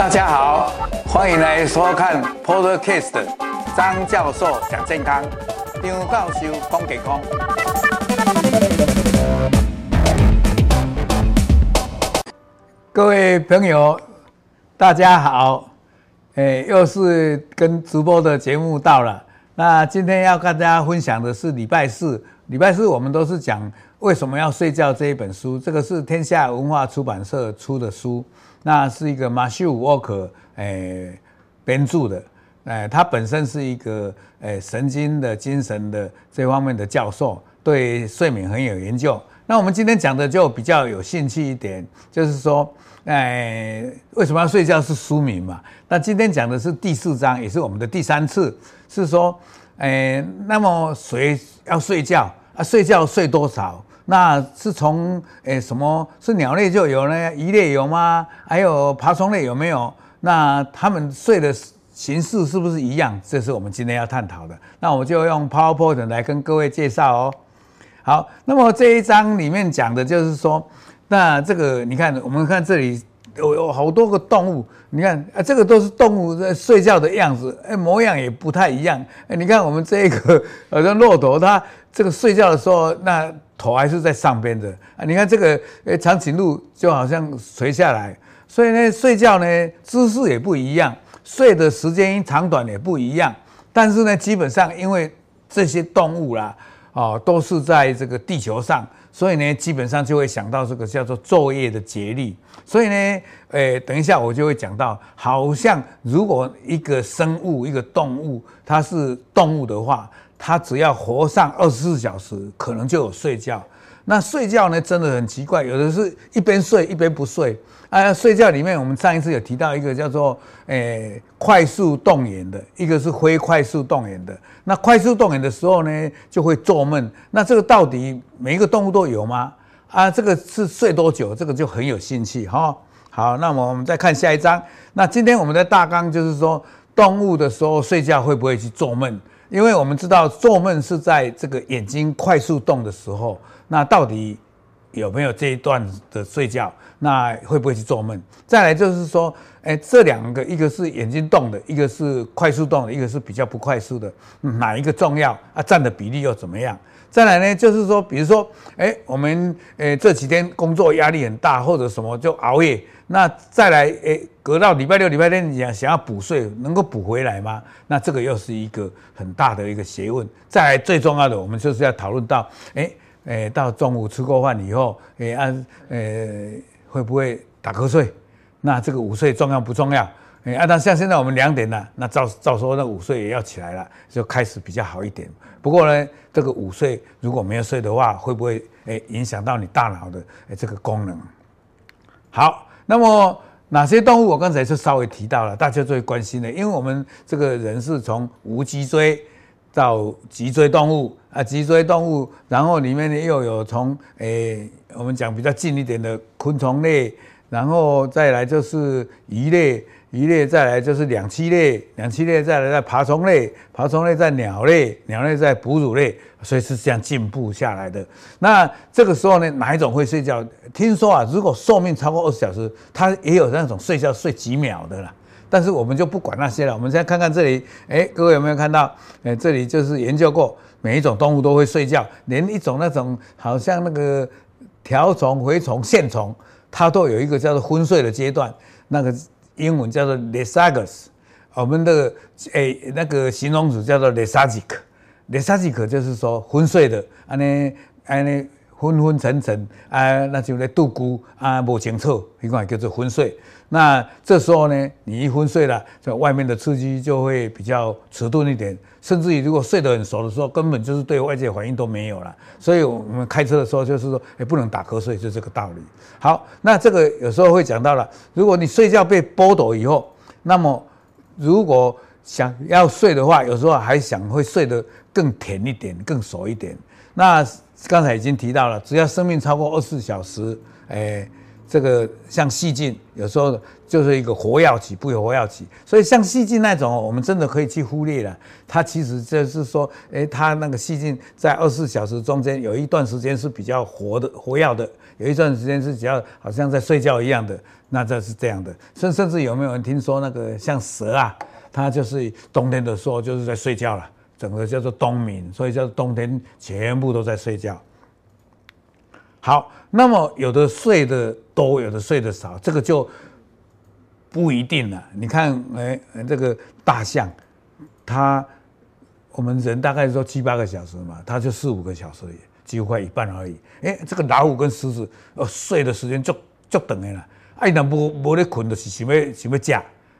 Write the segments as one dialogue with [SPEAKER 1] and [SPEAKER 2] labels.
[SPEAKER 1] 大家好，欢迎来收看 Podcast 张教授讲健康，张教授讲健康。各位朋友，大家好，诶，又是跟直播的节目到了。那今天要跟大家分享的是礼拜四，礼拜四我们都是讲为什么要睡觉这一本书，这个是天下文化出版社出的书。那是一个马修沃克诶编著的，诶他本身是一个诶神经的精神的这方面的教授，对睡眠很有研究。那我们今天讲的就比较有兴趣一点，就是说，诶为什么要睡觉是书名嘛？那今天讲的是第四章，也是我们的第三次，是说，诶那么谁要睡觉啊？睡觉睡多少？那是从诶什么是鸟类就有呢？鱼类有吗？还有爬虫类有没有？那它们睡的形式是不是一样？这是我们今天要探讨的。那我就用 PowerPoint 来跟各位介绍哦。好，那么这一章里面讲的就是说，那这个你看，我们看这里有有好多个动物，你看啊，这个都是动物在睡觉的样子，哎，模样也不太一样。哎，你看我们这个 好像骆驼，它这个睡觉的时候那。头还是在上边的啊！你看这个，诶，长颈鹿就好像垂下来，所以呢，睡觉呢姿势也不一样，睡的时间长短也不一样。但是呢，基本上因为这些动物啦，哦，都是在这个地球上，所以呢，基本上就会想到这个叫做昼夜的节律。所以呢，诶，等一下我就会讲到，好像如果一个生物、一个动物，它是动物的话。他只要活上二十四小时，可能就有睡觉。那睡觉呢，真的很奇怪，有的是一边睡一边不睡。啊，睡觉里面，我们上一次有提到一个叫做诶、快速动眼的，一个是非快速动眼的。那快速动眼的时候呢，就会做梦。那这个到底每一个动物都有吗？啊，这个是睡多久？这个就很有兴趣哈。好，那么我们再看下一章。那今天我们的大纲就是说，动物的时候睡觉会不会去做梦？因为我们知道做梦是在这个眼睛快速动的时候，那到底有没有这一段的睡觉？那会不会去做梦？再来就是说，哎，这两个，一个是眼睛动的，一个是快速动的，一个是比较不快速的，哪一个重要啊？占的比例又怎么样？再来呢，就是说，比如说，哎，我们诶这几天工作压力很大，或者什么就熬夜。那再来，诶，隔到礼拜六、礼拜天，你想想要补睡，能够补回来吗？那这个又是一个很大的一个学问。再，最重要的，我们就是要讨论到，诶，诶，到中午吃过饭以后，诶，按，诶，会不会打瞌睡？那这个午睡重要不重要？诶，按照像现在我们两点了，那照照说那午睡也要起来了，就开始比较好一点。不过呢，这个午睡如果没有睡的话，会不会诶影响到你大脑的诶这个功能？好。那么哪些动物？我刚才是稍微提到了，大家最关心的，因为我们这个人是从无脊椎到脊椎动物啊，脊椎动物，然后里面呢又有从诶、我们讲比较近一点的昆虫类，然后再来就是鱼类。鱼类再来就是两栖类，两栖类再来在爬虫类，爬虫类在鸟类，鸟类在哺乳类，所以是这样进步下来的。那这个时候呢，哪一种会睡觉？听说啊，如果寿命超过二十小时，它也有那种睡觉睡几秒的啦。但是我们就不管那些了，我们现在看看这里，哎，各位有没有看到？哎，这里就是研究过，每一种动物都会睡觉，连一种那种好像那个条虫、蛔虫、线虫，它都有一个叫做昏睡的阶段，那个。英文叫做 lesages，我们的诶那个形容词叫做 lesagic，lesagic 就是说昏睡的，安尼安尼。昏昏沉沉啊，那就在度孤啊，不清楚，一个叫做昏睡。那这时候呢，你一昏睡了，就外面的刺激就会比较迟钝一点，甚至于如果睡得很熟的时候，根本就是对外界反应都没有了。所以我们开车的时候就是说，也不能打瞌睡，就这个道理。好，那这个有时候会讲到了，如果你睡觉被剥夺以后，那么如果想要睡的话，有时候还想会睡得更甜一点、更熟一点。那刚才已经提到了，只要生命超过二十四小时，诶。这个像细菌，有时候就是一个活药期，不活药期。所以像细菌那种，我们真的可以去忽略了。它其实就是说，诶，它那个细菌在二十四小时中间有一段时间是比较活的、活跃的，有一段时间是比较好像在睡觉一样的。那这是这样的。甚甚至有没有人听说那个像蛇啊，它就是冬天的时候就是在睡觉了，整个叫做冬眠，所以叫做冬天全部都在睡觉。好，那么有的睡得多，有的睡得少，这个就不一定了。你看，哎，这个大象，它我们人大概说七八个小时嘛，它就四五个小时，几乎快一半而已。哎，这个老虎跟狮子，呃，睡的时间就就长的了。哎，那无无咧困，就是想要想要吃，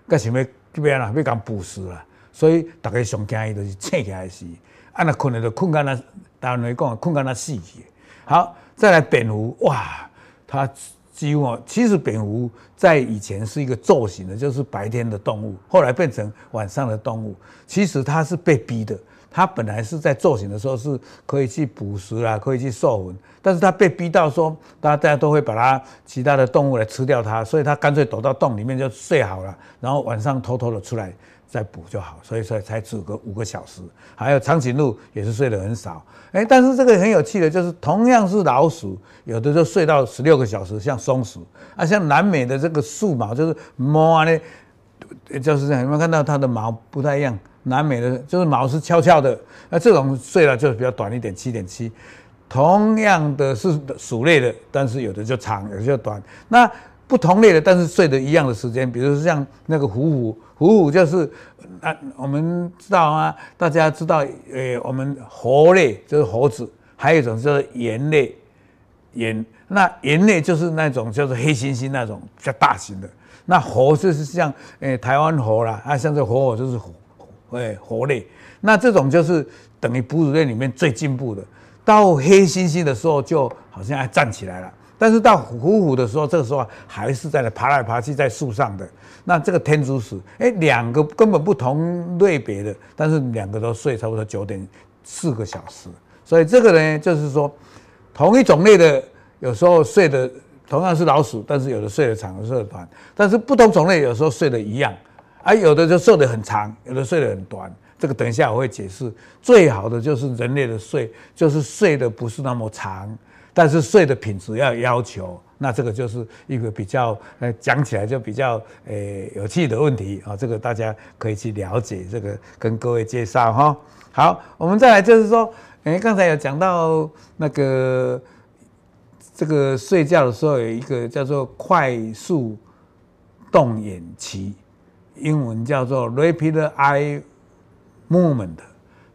[SPEAKER 1] 佮想要这边啦，要讲捕食啦。所以大家上惊伊就是醒起来时，啊，那困了就困干那，当然来讲困干那死去。好。再来蝙蝠，哇，它几乎其实蝙蝠在以前是一个昼行的，就是白天的动物，后来变成晚上的动物。其实它是被逼的，它本来是在昼行的时候是可以去捕食啦，可以去授粉，但是它被逼到说，大家大家都会把它其他的动物来吃掉它，所以它干脆躲到洞里面就睡好了，然后晚上偷偷的出来。再补就好，所以说才只个五个小时。还有长颈鹿也是睡得很少，哎，但是这个很有趣的，就是同样是老鼠，有的就睡到十六个小时，像松鼠啊，像南美的这个树毛就是毛呢，就是这样，有没有看到它的毛不太一样？南美的就是毛是翘翘的，那这种睡了就比较短一点，七点七。同样的是鼠类的，但是有的就长，有的就短。那不同类的，但是睡的一样的时间，比如说像那个虎虎，虎虎就是啊，我们知道啊，大家知道，呃，我们猴类就是猴子，还有一种就是猿类，猿，那猿类就是那种叫做黑猩猩那种比较大型的，那猴就是像呃台湾猴啦，啊，像这活火就是猴，哎，猴类，那这种就是等于哺乳类里面最进步的，到黑猩猩的时候就好像还站起来了。但是到虎虎的时候，这个时候还是在那爬来爬去在树上的。那这个天竺鼠，哎，两个根本不同类别的，但是两个都睡差不多九点四个小时。所以这个呢，就是说同一种类的，有时候睡的同样是老鼠，但是有的睡得长，有的睡得短。但是不同种类有时候睡得一样，而有的就睡得很长，有的睡得很短。这个等一下我会解释。最好的就是人类的睡，就是睡得不是那么长。但是睡的品质要要求，那这个就是一个比较呃讲起来就比较呃有趣的问题啊，这个大家可以去了解，这个跟各位介绍哈。好，我们再来就是说，哎，刚才有讲到那个这个睡觉的时候有一个叫做快速动眼期，英文叫做 rapid eye movement。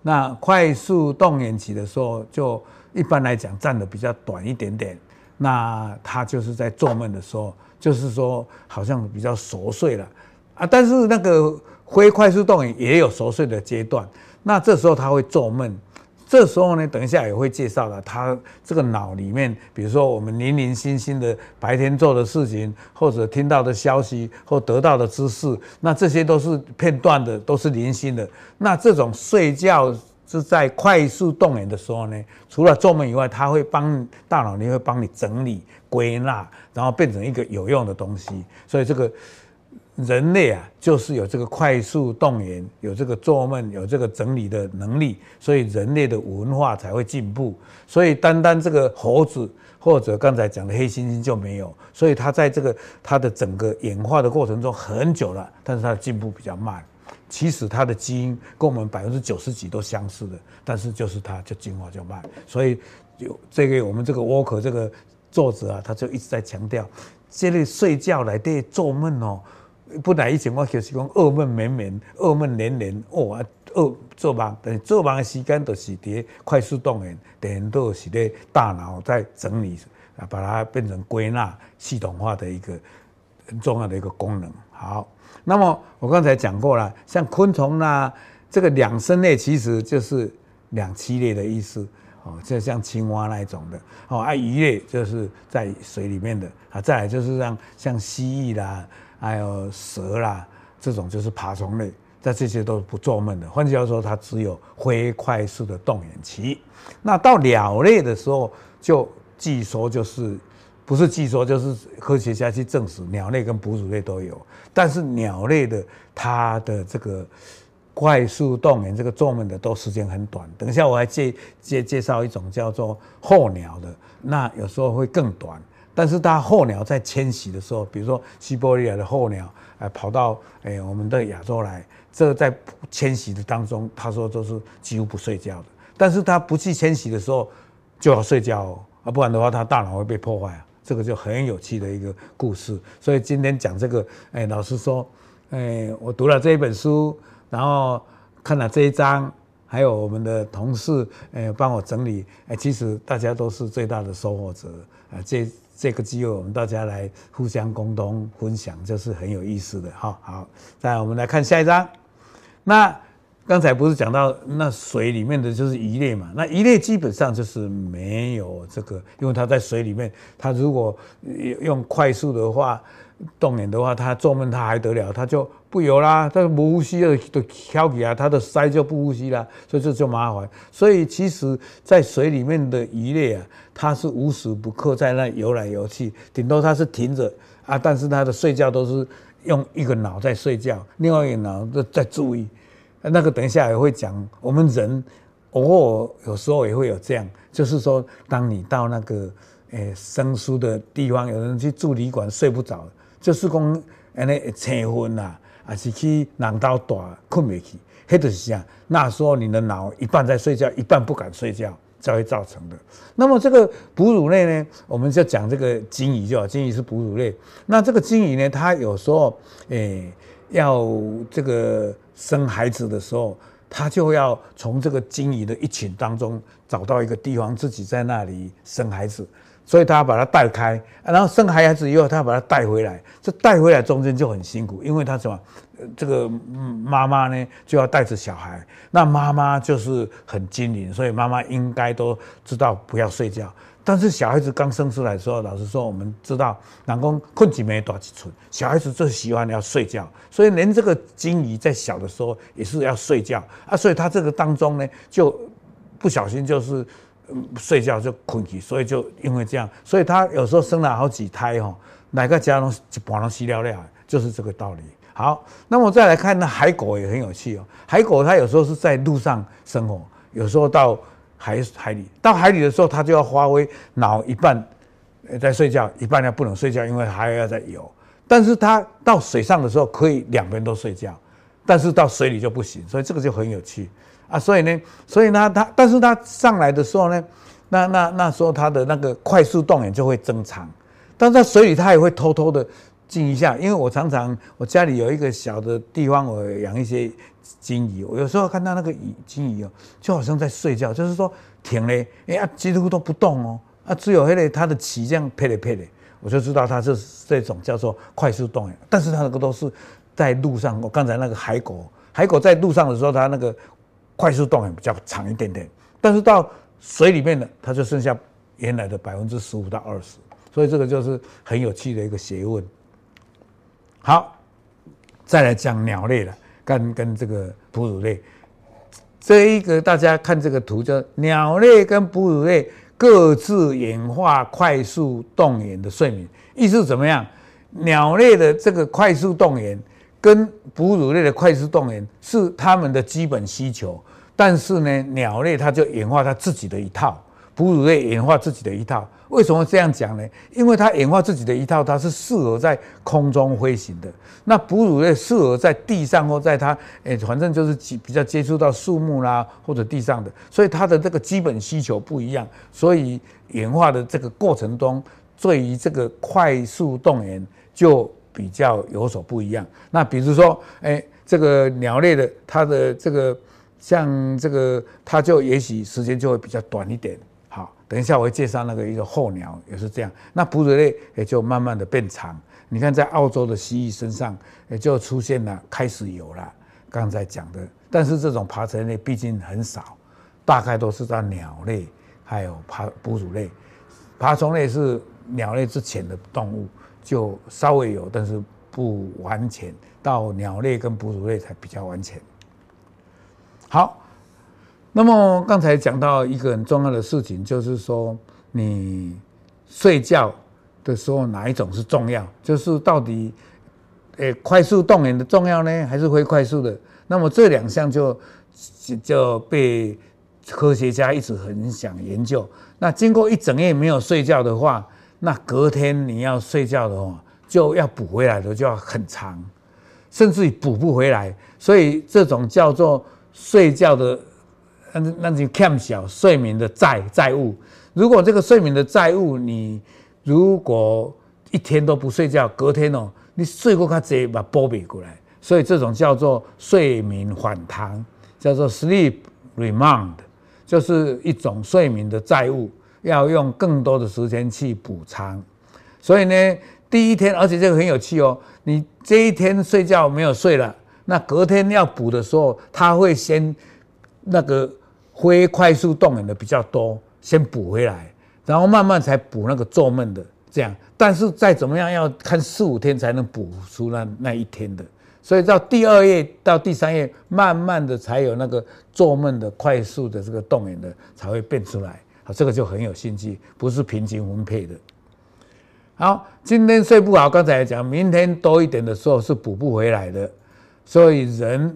[SPEAKER 1] 那快速动眼期的时候就。一般来讲，站得比较短一点点，那他就是在做梦的时候，就是说好像比较熟睡了啊。但是那个灰快速动眼也有熟睡的阶段，那这时候他会做梦。这时候呢，等一下也会介绍了，他这个脑里面，比如说我们零零星星的白天做的事情，或者听到的消息，或得到的知识，那这些都是片段的，都是零星的。那这种睡觉。是在快速动员的时候呢，除了做梦以外，它会帮大脑，你会帮你整理归纳，然后变成一个有用的东西。所以这个人类啊，就是有这个快速动员，有这个做梦，有这个整理的能力，所以人类的文化才会进步。所以单单这个猴子或者刚才讲的黑猩猩就没有，所以它在这个它的整个演化的过程中很久了，但是它的进步比较慢。其实它的基因跟我们百分之九十几都相似的，但是就是它就进化就慢，所以有这个我们这个沃克这个作者啊，他就一直在强调，这里睡觉来对做梦哦，不然以前我就是讲噩梦绵绵，噩梦连连哦啊，噩做梦，但是做梦的时间都是在快速动眼，等于都是在大脑在整理啊，把它变成归纳系统化的一个很重要的一个功能，好。那么我刚才讲过了，像昆虫啦，这个两生类其实就是两栖类的意思哦，就像青蛙那一种的哦，啊鱼类就是在水里面的啊，再来就是像像蜥蜴啦，还有蛇啦，这种就是爬虫类，在这些都不做梦的。换句话说，它只有非快速的动眼期。那到鸟类的时候，就据说就是不是据说，就是科学家去证实，鸟类跟哺乳类都有。但是鸟类的它的这个快速动眼，这个做梦的都时间很短。等一下我还介介介绍一种叫做候鸟的，那有时候会更短。但是它候鸟在迁徙的时候，比如说西伯利亚的候鸟，哎，跑到哎我们的亚洲来，这个在迁徙的当中，他说都是几乎不睡觉的。但是它不去迁徙的时候，就要睡觉哦，啊，不然的话，它大脑会被破坏啊。这个就很有趣的一个故事。所以今天讲这个，哎，老实说，哎，我读了这一本书，然后看了这一章，还有我们的同事，哎，帮我整理，哎，其实大家都是最大的收获者啊。这这个机会，我们大家来互相沟通分享，就是很有意思的。哈，好，再来我们来看下一章，那。刚才不是讲到那水里面的就是鱼类嘛？那鱼类基本上就是没有这个，因为它在水里面，它如果用快速的话动眼的话，它做梦它还得了，它就不游啦，它不呼吸就就翘起来，它的鳃就不呼吸啦，所以这就麻烦。所以其实，在水里面的鱼类啊，它是无时不刻在那游来游去，顶多它是停着啊，但是它的睡觉都是用一个脑在睡觉，另外一个脑都在注意。那个等一下也会讲，我们人偶尔有时候也会有这样，就是说，当你到那个诶生疏的地方，有人去住旅馆睡不着，就是讲安尼醒昏呐，还是去人家大困不去，那就是这样。那时候你的脑一半在睡觉，一半不敢睡觉，才会造成的。那么这个哺乳类呢，我们就讲这个鲸鱼就好，鲸鱼是哺乳类。那这个鲸鱼呢，它有时候诶要这个。生孩子的时候，他就要从这个鲸鱼的一群当中找到一个地方，自己在那里生孩子，所以他要把它带开，然后生孩子以后，他要把它带回来。这带回来中间就很辛苦，因为他什么，这个妈妈呢就要带着小孩，那妈妈就是很精灵，所以妈妈应该都知道不要睡觉。但是小孩子刚生出来的时候，老实说，我们知道，人讲困几没多几寸，小孩子最喜欢要睡觉，所以连这个金鱼在小的时候也是要睡觉啊，所以他这个当中呢，就不小心就是睡觉就困起，所以就因为这样，所以他有时候生了好几胎哈，哪个家拢一半拢死了了，就是这个道理。好，那么再来看那海狗也很有趣哦，海狗它有时候是在陆上生活，有时候到。海海里到海里的时候，它就要发挥脑一半在睡觉，一半呢不能睡觉，因为还要在游。但是它到水上的时候可以两边都睡觉，但是到水里就不行，所以这个就很有趣啊。所以呢，所以呢，它但是它上来的时候呢，那那那时候它的那个快速动眼就会增长，但在水里它也会偷偷的静一下，因为我常常我家里有一个小的地方，我养一些。鲸鱼，我有时候看到那个鱼鲸鱼哦，就好像在睡觉，就是说停嘞，哎呀，几乎都不动哦，啊，只有那个它的鳍这样拍嘞拍嘞，我就知道它是这种叫做快速动眼。但是它那个都是在路上，我刚才那个海狗，海狗在路上的时候，它那个快速动眼比较长一点点，但是到水里面呢，它就剩下原来的百分之十五到二十，所以这个就是很有趣的一个学问。好，再来讲鸟类了。跟跟这个哺乳类，这一个大家看这个图，叫鸟类跟哺乳类各自演化快速动眼的睡眠，意思怎么样？鸟类的这个快速动眼跟哺乳类的快速动眼是它们的基本需求，但是呢，鸟类它就演化它自己的一套，哺乳类演化自己的一套。为什么这样讲呢？因为它演化自己的一套，它是适合在空中飞行的。那哺乳类适合在地上或在它，诶，反正就是比较接触到树木啦或者地上的，所以它的这个基本需求不一样。所以演化的这个过程中，对于这个快速动员就比较有所不一样。那比如说，诶，这个鸟类的它的这个像这个，它就也许时间就会比较短一点。等一下，我会介绍那个一个候鸟也是这样。那哺乳类也就慢慢的变长。你看，在澳洲的蜥蜴身上也就出现了，开始有了刚才讲的。但是这种爬虫类毕竟很少，大概都是在鸟类还有爬哺乳类。爬虫类是鸟类之前的动物，就稍微有，但是不完全。到鸟类跟哺乳类才比较完全。好。那么刚才讲到一个很重要的事情，就是说你睡觉的时候，哪一种是重要？就是到底，诶，快速动眼的重要呢，还是会快速的？那么这两项就就被科学家一直很想研究。那经过一整夜没有睡觉的话，那隔天你要睡觉的话，就要补回来的就要很长，甚至于补不回来。所以这种叫做睡觉的，那那就欠小睡眠的债债务。如果这个睡眠的债务你如果一天都不睡觉，隔天哦，你睡过卡贼把波比过来，所以这种叫做睡眠反弹，叫做 sleep remand，就是一种睡眠的债务，要用更多的时间去补偿。所以呢，第一天，而且这个很有趣哦，你这一天睡觉没有睡了，那隔天要补的时候，他会先那个灰快速动眼的比较多，先补回来。然后慢慢才补那个做梦的这样，但是再怎么样要看四五天才能补出那那一天的，所以到第二页到第三页，慢慢的才有那个做梦的快速的这个动眼的才会变出来，好，这个就很有心机，不是平均分配的。好，今天睡不好，刚才讲，明天多一点的时候是补不回来的，所以人，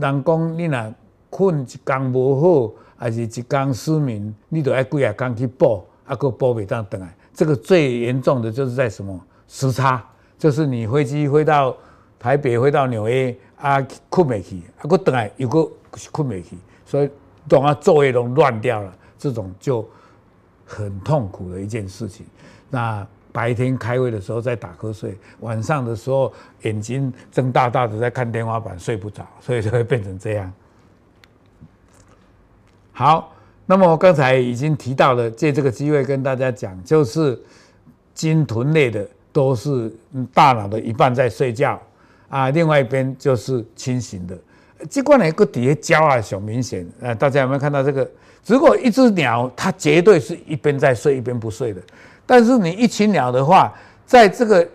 [SPEAKER 1] 人工你若困一觉不好。还是一天失眠，你都要几啊天去补，啊，个补袂当回来。这个最严重的就是在什么时差，就是你飞机飞到台北，飞到纽约，啊，困袂去，啊，个回来又个困袂去，所以等下昼夜都乱掉了，这种就很痛苦的一件事情。那白天开会的时候在打瞌睡，晚上的时候眼睛睁大大的在看天花板，睡不着，所以就会变成这样。好，那么我刚才已经提到了，借这个机会跟大家讲，就是鲸豚类的都是大脑的一半在睡觉啊，另外一边就是清醒的。这块呢，个底下胶啊，小明显，呃，大家有没有看到这个？如果一只鸟，它绝对是一边在睡一边不睡的。但是你一群鸟的话，在这个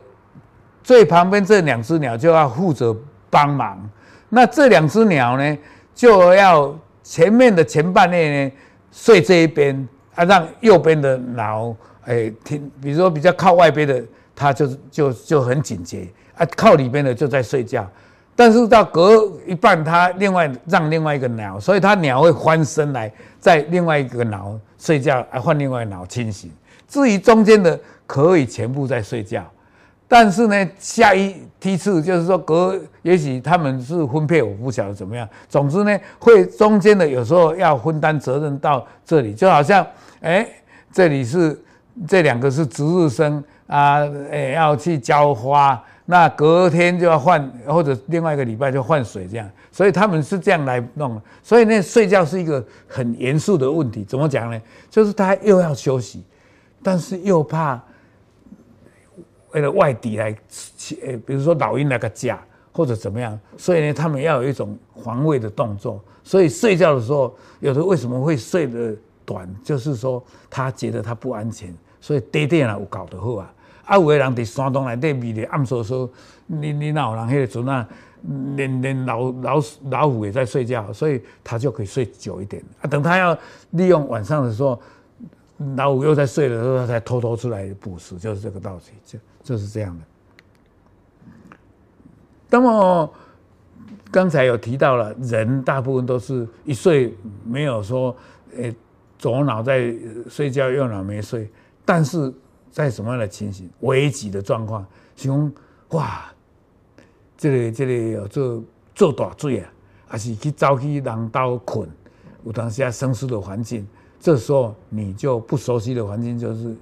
[SPEAKER 1] 最旁边这两只鸟就要负责帮忙，那这两只鸟呢就要。前面的前半夜呢，睡这一边啊，让右边的脑诶听，比如说比较靠外边的，它就就就很警觉啊，靠里边的就在睡觉。但是到隔一半，它另外让另外一个脑，所以它鸟会翻身来，在另外一个脑睡觉，啊换另外脑清醒。至于中间的，可以全部在睡觉。但是呢，下一梯次就是说隔，也许他们是分配，我不晓得怎么样。总之呢，会中间的有时候要分担责任到这里，就好像，哎，这里是这两个是值日生啊，哎，要去浇花，那隔天就要换，或者另外一个礼拜就换水这样，所以他们是这样来弄。所以呢，睡觉是一个很严肃的问题。怎么讲呢？就是他又要休息，但是又怕。为了外敌来，呃，比如说老鹰来个家或者怎么样，所以呢，他们要有一种防卫的动作。所以睡觉的时候，有的为什么会睡得短，就是说他觉得他不安全，所以爹爹啊有搞得好啊。啊，有的人在山洞内底迷的暗说说，你你哪有人迄个阵啊，连连老老老虎也在睡觉，所以他就可以睡久一点。啊，等他要利用晚上的时候，老虎又在睡的时候，他才偷偷出来捕食，就是这个道理。就就是这样的。那么刚才有提到了，人大部分都是一睡没有说，诶，左脑在睡觉，右脑没睡。但是在什么样的情形？危急的状况，像哇，这里这里有做做大水啊，还是去走去人家困，有当时啊生疏的环境，这时候你就不熟悉的环境就是。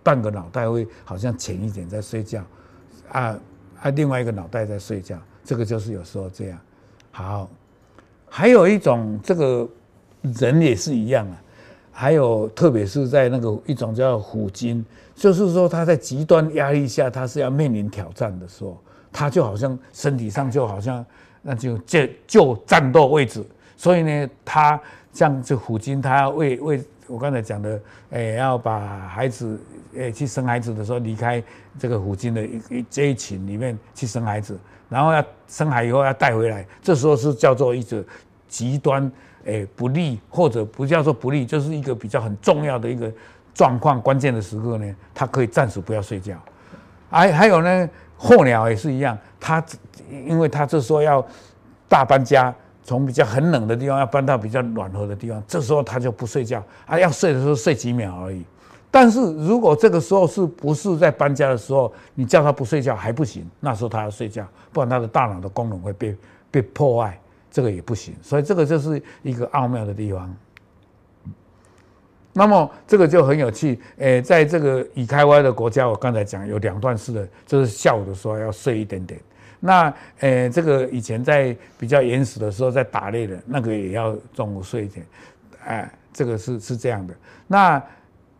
[SPEAKER 1] 半个脑袋会好像浅一点在睡觉，啊啊，另外一个脑袋在睡觉，这个就是有时候这样。好，还有一种这个人也是一样啊，还有特别是在那个一种叫虎鲸，就是说他在极端压力下，他是要面临挑战的时候，他就好像身体上就好像那就就就战斗位置，所以呢，他像这虎鲸，它要为为。我刚才讲的，哎，要把孩子，哎，去生孩子的时候离开这个虎鲸的一一这一群里面去生孩子，然后要生孩以后要带回来，这时候是叫做一种极端，哎，不利或者不叫做不利，就是一个比较很重要的一个状况关键的时刻呢，它可以暂时不要睡觉。还还有呢，候鸟也是一样，它因为它这时候要大搬家，从比较很冷的地方要搬到比较暖和的地方，这时候他就不睡觉啊，要睡的时候睡几秒而已。但是如果这个时候是不是在搬家的时候，你叫他不睡觉还不行，那时候他要睡觉，不然他的大脑的功能会被被破坏，这个也不行。所以这个就是一个奥妙的地方。那么这个就很有趣，诶，在这个已开发的国家，我刚才讲有两段式的，就是下午的时候要睡一点点。那诶，这个以前在比较原始的时候，在打猎的那个也要中午睡一点，哎，这个是是这样的。那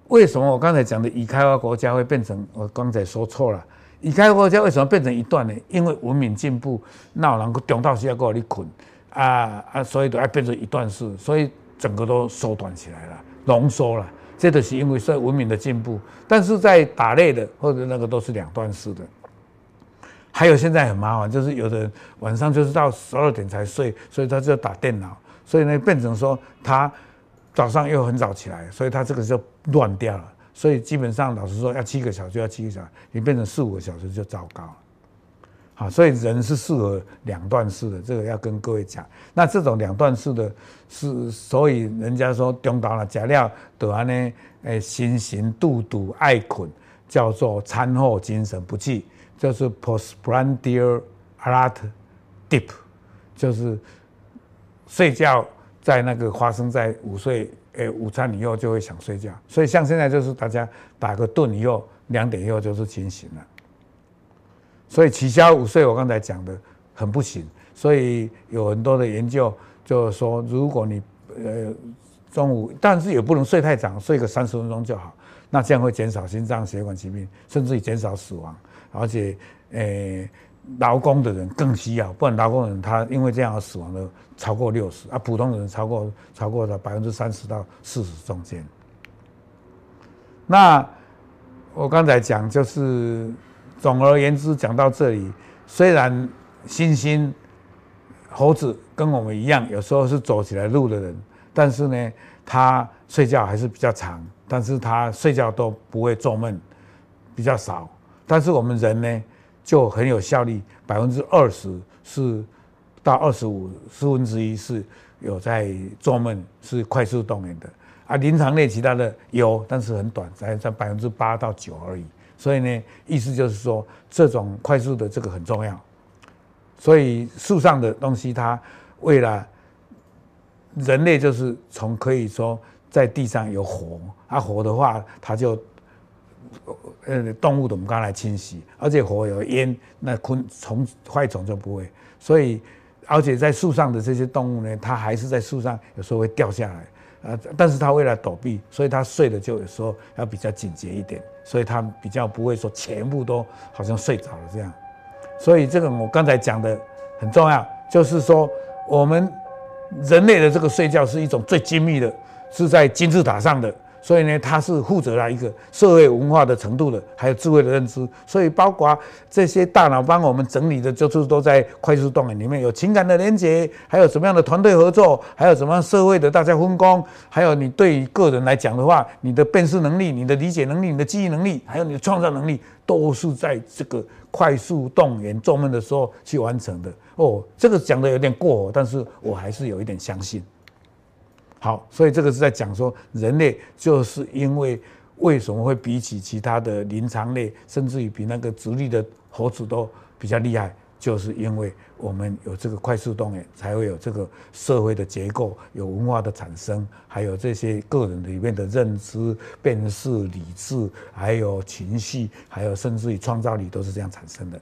[SPEAKER 1] 为什么我刚才讲的已开发国家会变成我刚才说错了？已开发国家为什么变成一段呢？因为文明进步，那人中到时要过来困啊啊，所以都要变成一段式，所以整个都缩短起来了，浓缩了。这都是因为是文明的进步，但是在打猎的或者那个都是两段式的。还有现在很麻烦，就是有的人晚上就是到十二点才睡，所以他就打电脑，所以呢变成说他。早上又很早起来，所以他这个就乱掉了。所以基本上老实说，要七个小时就要七个小时，你变成四五个小时就糟糕了。好，所以人是适合两段式的，这个要跟各位讲。那这种两段式的，是所以人家说中昼了假料得安呢，诶，心神肚肚爱困，叫做餐后精神不济，就是 postprandial alert deep，就是睡觉。在那个发生在午睡，诶，午餐以后就会想睡觉，所以像现在就是大家打个盹以后，两点以后就是清醒了。所以取消午睡，我刚才讲的很不行。所以有很多的研究就是说，如果你呃中午，但是也不能睡太长，睡个三十分钟就好，那这样会减少心脏血管疾病，甚至于减少死亡，而且诶。劳工的人更需要，不然劳工的人他因为这样而死亡的超过六十啊，普通的人超过超过了百分之三十到四十中间。那我刚才讲就是，总而言之讲到这里，虽然猩猩、猴子跟我们一样，有时候是走起来路的人，但是呢，他睡觉还是比较长，但是他睡觉都不会做梦，比较少。但是我们人呢？就很有效率，百分之二十是到二十五四分之一是有在做梦，是快速动员的啊。临床类其他的有，但是很短，才在百分之八到九而已。所以呢，意思就是说，这种快速的这个很重要。所以树上的东西，它为了人类，就是从可以说在地上有火啊，火的话，它就。呃，动物的我们刚来清洗，而且火有烟，那昆虫坏虫就不会。所以，而且在树上的这些动物呢，它还是在树上，有时候会掉下来，呃，但是它为了躲避，所以它睡的就有时候要比较警觉一点，所以它比较不会说全部都好像睡着了这样。所以这个我刚才讲的很重要，就是说我们人类的这个睡觉是一种最精密的，是在金字塔上的。所以呢，它是负责了一个社会文化的程度的，还有智慧的认知。所以包括这些大脑帮我们整理的，就是都在快速动眼里面有情感的连接，还有什么样的团队合作，还有什么样社会的大家分工，还有你对于个人来讲的话，你的辨识能力、你的理解能力、你的记忆能力，还有你的创造能力，都是在这个快速动眼做梦的时候去完成的。哦，这个讲的有点过，但是我还是有一点相信。好，所以这个是在讲说，人类就是因为为什么会比起其他的灵长类，甚至于比那个直立的猴子都比较厉害，就是因为我们有这个快速动眼，才会有这个社会的结构，有文化的产生，还有这些个人里面的认知、辨识、理智，还有情绪，还有甚至于创造力，都是这样产生的。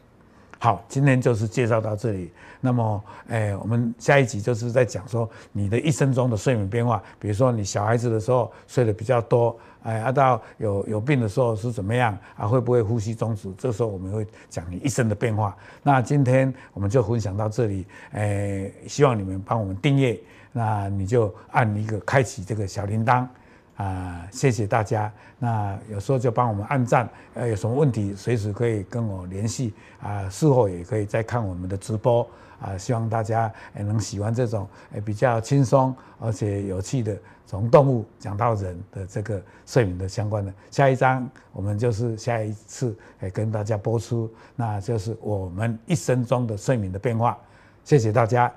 [SPEAKER 1] 好，今天就是介绍到这里。那么，哎，我们下一集就是在讲说你的一生中的睡眠变化，比如说你小孩子的时候睡得比较多，哎，啊到有有病的时候是怎么样啊？会不会呼吸中止？这时候我们会讲你一生的变化。那今天我们就分享到这里，哎，希望你们帮我们订阅，那你就按一个开启这个小铃铛。啊、谢谢大家。那有时候就帮我们按赞，呃，有什么问题随时可以跟我联系啊、事后也可以再看我们的直播啊，希望大家也能喜欢这种比较轻松而且有趣的，从动物讲到人的这个睡眠的相关的。下一章我们就是下一次跟大家播出，那就是我们一生中的睡眠的变化。谢谢大家。